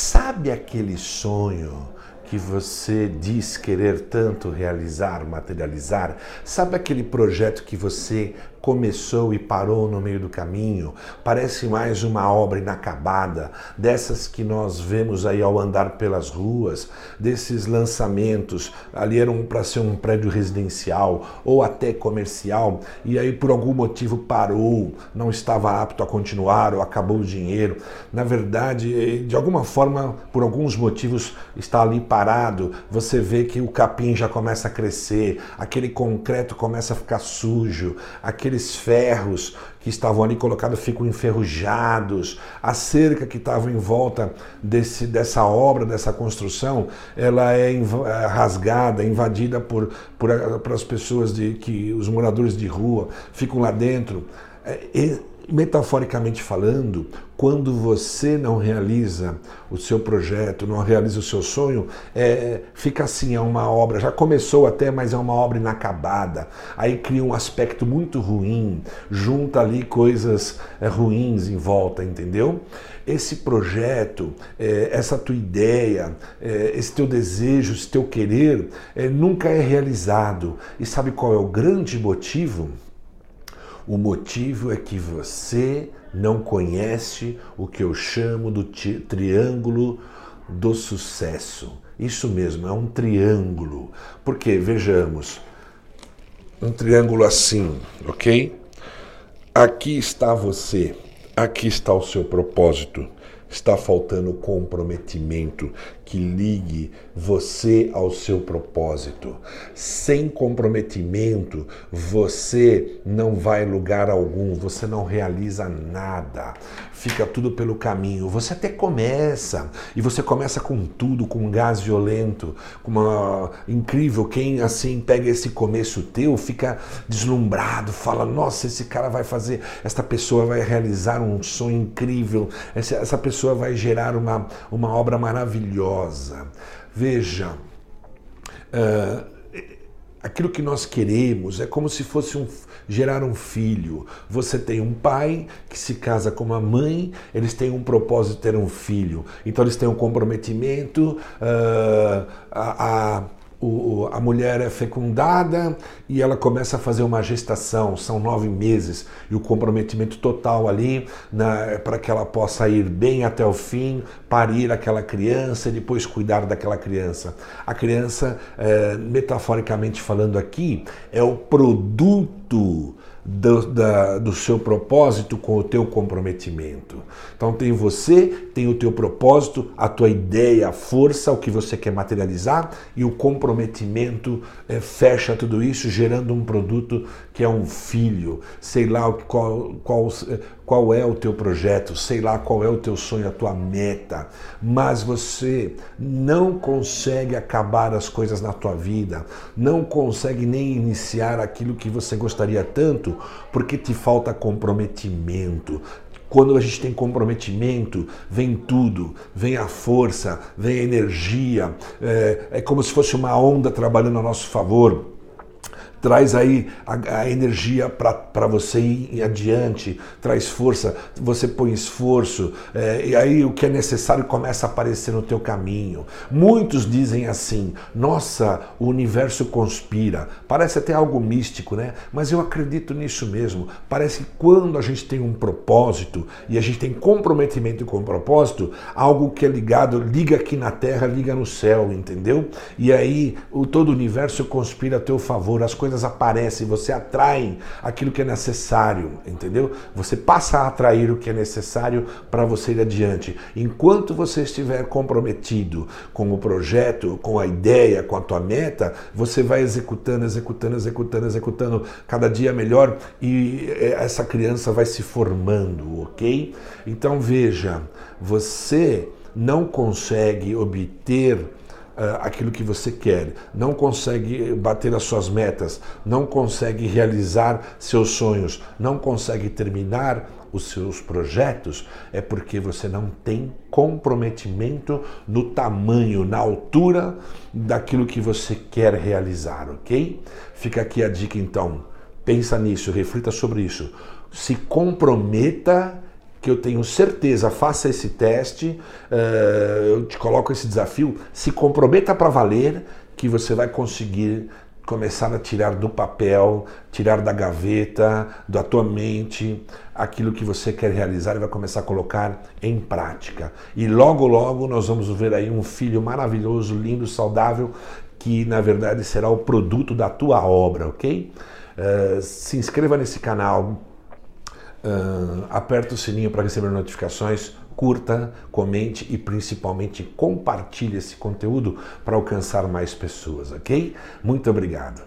Sabe aquele sonho que você diz querer tanto realizar, materializar? Sabe aquele projeto que você começou e parou no meio do caminho? Parece mais uma obra inacabada, dessas que nós vemos aí ao andar pelas ruas, desses lançamentos. Ali eram para ser um prédio residencial ou até comercial, e aí por algum motivo parou, não estava apto a continuar ou acabou o dinheiro. Na verdade, de alguma forma, por alguns motivos, está ali parado. Você vê que o capim já começa a crescer, aquele concreto começa a ficar sujo, aquele aqueles ferros que estavam ali colocados ficam enferrujados, a cerca que estava em volta desse, dessa obra, dessa construção, ela é, é rasgada, invadida por, por, por as pessoas de que os moradores de rua ficam lá dentro. É, metaforicamente falando, quando você não realiza o seu projeto, não realiza o seu sonho, é, fica assim, é uma obra, já começou até, mas é uma obra inacabada. Aí cria um aspecto muito ruim, junta ali coisas é, ruins em volta, entendeu? Esse projeto, é, essa tua ideia, é, esse teu desejo, esse teu querer, é, nunca é realizado. E sabe qual é o grande motivo? O motivo é que você não conhece o que eu chamo do triângulo do sucesso. Isso mesmo, é um triângulo. Porque, vejamos, um triângulo assim, ok? Aqui está você, aqui está o seu propósito. Está faltando comprometimento que ligue você ao seu propósito. Sem comprometimento, você não vai lugar algum, você não realiza nada fica tudo pelo caminho. Você até começa, e você começa com tudo, com um gás violento, com uma incrível quem assim pega esse começo teu, fica deslumbrado, fala: "Nossa, esse cara vai fazer, esta pessoa vai realizar um sonho incrível, essa, essa pessoa vai gerar uma uma obra maravilhosa". Veja, uh, aquilo que nós queremos é como se fosse um gerar um filho. Você tem um pai que se casa com uma mãe, eles têm um propósito de ter um filho. Então eles têm um comprometimento, uh, a, a o, a mulher é fecundada e ela começa a fazer uma gestação, são nove meses, e o comprometimento total ali para que ela possa ir bem até o fim, parir aquela criança e depois cuidar daquela criança. A criança, é, metaforicamente falando aqui, é o produto do, da, do seu propósito com o teu comprometimento. Então tem você, tem o teu propósito, a tua ideia, a força, o que você quer materializar e o comprometimento é, fecha tudo isso, gerando um produto que é um filho. Sei lá qual, qual, qual é o teu projeto, sei lá qual é o teu sonho, a tua meta, mas você não consegue acabar as coisas na tua vida, não consegue nem iniciar aquilo que você gostaria tanto, porque te falta comprometimento, quando a gente tem comprometimento, vem tudo, vem a força, vem a energia, é, é como se fosse uma onda trabalhando a nosso favor traz aí a, a energia para você ir adiante, traz força, você põe esforço, é, e aí o que é necessário começa a aparecer no teu caminho. Muitos dizem assim: nossa, o universo conspira. Parece até algo místico, né? Mas eu acredito nisso mesmo. Parece que quando a gente tem um propósito e a gente tem comprometimento com o propósito, algo que é ligado, liga aqui na terra, liga no céu, entendeu? E aí o todo o universo conspira a teu favor, as coisas coisas aparecem, você atrai aquilo que é necessário, entendeu? Você passa a atrair o que é necessário para você ir adiante. Enquanto você estiver comprometido com o projeto, com a ideia, com a tua meta, você vai executando, executando, executando, executando cada dia melhor e é, essa criança vai se formando, ok? Então veja, você não consegue obter aquilo que você quer, não consegue bater as suas metas, não consegue realizar seus sonhos, não consegue terminar os seus projetos, é porque você não tem comprometimento no tamanho, na altura daquilo que você quer realizar, ok? Fica aqui a dica então. Pensa nisso, reflita sobre isso. Se comprometa que eu tenho certeza, faça esse teste, uh, eu te coloco esse desafio, se comprometa para valer que você vai conseguir começar a tirar do papel, tirar da gaveta, da tua mente, aquilo que você quer realizar e vai começar a colocar em prática. E logo, logo nós vamos ver aí um filho maravilhoso, lindo, saudável, que na verdade será o produto da tua obra, ok? Uh, se inscreva nesse canal, uh, aperta o sininho para receber notificações, curta, comente e principalmente compartilhe esse conteúdo para alcançar mais pessoas, ok? Muito obrigado.